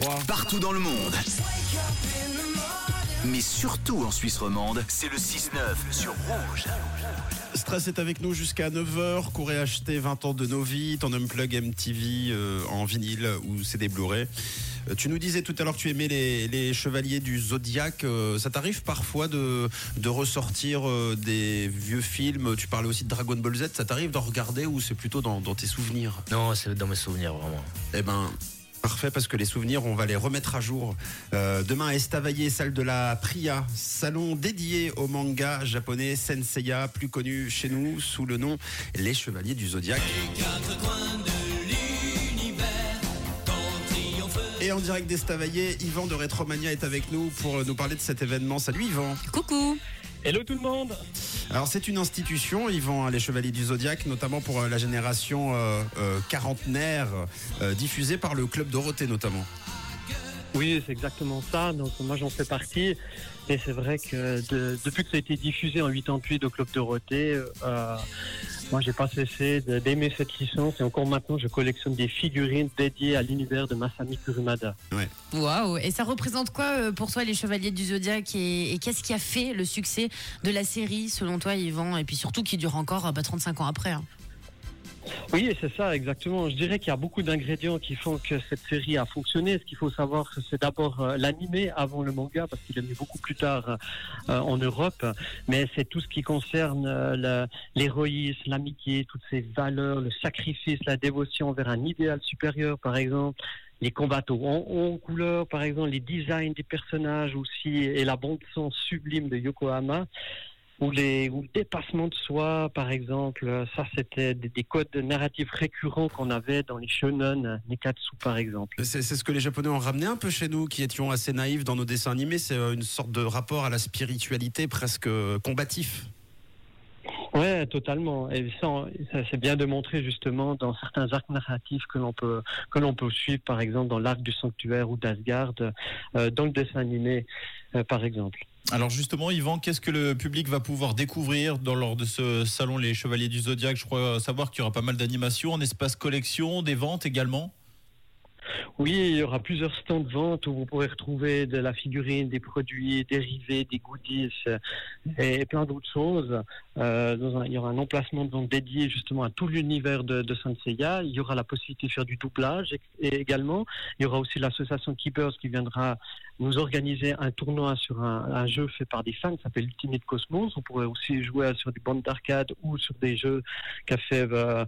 103. Partout dans le monde. Mais surtout en Suisse romande, c'est le 6-9 sur Rouge. Stress est avec nous jusqu'à 9h. Courez acheter 20 ans de nos vies, ton unplug MTV euh, en vinyle ou CD Blu-ray. Euh, Tu nous disais tout à l'heure que tu aimais les, les chevaliers du Zodiac. Euh, ça t'arrive parfois de, de ressortir euh, des vieux films? Tu parlais aussi de Dragon Ball Z. Ça t'arrive d'en regarder ou c'est plutôt dans, dans tes souvenirs? Non, c'est dans mes souvenirs, vraiment. Eh ben, parfait, parce que les souvenirs, on va les remettre à jour. Euh, demain, à Estavayer, salle de la Priya, salon dédié au manga japonais Senseiya, plus connu chez nous sous le nom Les Chevaliers du Zodiaque. Et en direct d'Estavayer, Yvan de Retromania est avec nous pour nous parler de cet événement. Salut Yvan Coucou Hello tout le monde Alors c'est une institution, Yvan, hein, les Chevaliers du Zodiaque, notamment pour euh, la génération euh, euh, quarantenaire, euh, diffusée par le Club Dorothée notamment. Oui, c'est exactement ça. Donc moi j'en fais partie. Et c'est vrai que de- depuis que ça a été diffusé en 88 au Club Dorothée, euh, moi j'ai pas cessé d'aimer cette licence et encore maintenant je collectionne des figurines dédiées à l'univers de Masami Kurumada. Waouh Et ça représente quoi euh, pour toi les Chevaliers du Zodiaque et, et qu'est-ce qui a fait le succès de la série selon toi Yvan? Et puis surtout qui dure encore euh, bah, 35 ans après hein. Oui, c'est ça, exactement. Je dirais qu'il y a beaucoup d'ingrédients qui font que cette série a fonctionné. Ce qu'il faut savoir, c'est d'abord euh, l'animé avant le manga, parce qu'il est venu beaucoup plus tard euh, en Europe. Mais c'est tout ce qui concerne euh, l'héroïsme, l'amitié, toutes ces valeurs, le sacrifice, la dévotion vers un idéal supérieur, par exemple. Les combats en, couleur, par exemple, les designs des personnages aussi, et la bande-son sublime de Yokohama ou, les, ou le dépassement de soi, par exemple. Ça, c'était des, des codes narratifs récurrents qu'on avait dans les shonen, Nekatsu, par exemple. C'est c'est ce que les Japonais ont ramené un peu chez nous, qui étions assez naïfs dans nos dessins animés. C'est euh, une sorte de rapport à la spiritualité presque euh, combatif. Ouais, totalement. Et ça, c'est bien démontré justement dans certains arcs narratifs que l'on peut que l'on peut suivre, par exemple dans l'arc du sanctuaire ou d'Asgard, euh, dans le dessin animé, euh, par exemple. Alors justement, Yvan, qu'est-ce que le public va pouvoir découvrir dans, lors de ce salon Les Chevaliers du Zodiaque Je crois savoir qu'il y aura pas mal d'animations, en espace collection, des ventes également. Oui, il y aura plusieurs stands de vente où vous pourrez retrouver de la figurine, des produits dérivés, des goodies euh, et plein d'autres choses. Euh, il y aura un emplacement de vente dédié justement à tout l'univers de, de. Il y aura la possibilité de faire du doublage et, également. Il y aura aussi l'association Keepers qui viendra nous organiser un tournoi sur un, jeu fait par des fans qui s'appelle Ultimate Cosmos. On pourrait aussi jouer sur des bandes d'arcade ou sur des jeux qu'a fait euh,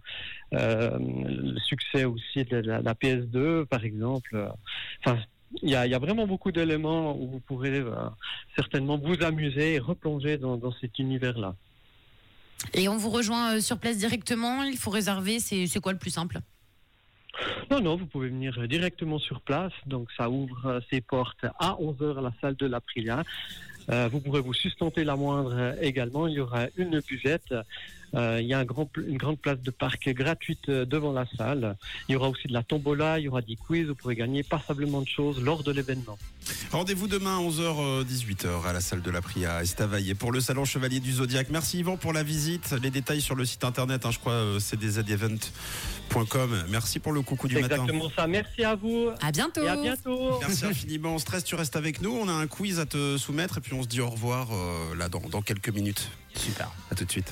le succès aussi de la PS2, par exemple. Enfin, il y a, il y a vraiment beaucoup d'éléments où vous pourrez euh, certainement vous amuser et replonger dans, dans cet univers-là. Et on vous rejoint euh, sur place directement, il faut réserver, c'est quoi le plus simple? Non, non, vous pouvez venir euh, directement sur place. Donc, ça ouvre euh, ses portes à 11h à la salle de l'Aprilia. Euh, vous pourrez vous sustenter la moindre euh, également. Il y aura une buvette. Euh, il y a une grande place de parc gratuite devant la salle. Il y aura aussi de la tombola, il y aura des quiz. Vous pourrez gagner passablement de choses lors de l'événement. Rendez-vous demain à 11h, 18h à la salle de la Priya à Estavayer pour le salon Chevalier du Zodiaque. Merci Yvan pour la visite. Les détails sur le site internet, hein, je crois, euh, cdzevent.com. Merci pour le coucou du C'est matin. exactement ça. Merci à vous À bientôt et à bientôt. Merci infiniment. Stress, tu restes avec nous. On a un quiz à te soumettre et puis on se dit au revoir euh, là dans, dans quelques minutes. Super. À tout de suite.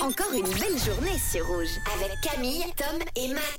Encore une belle journée sur Rouge avec Camille, Tom et Matt.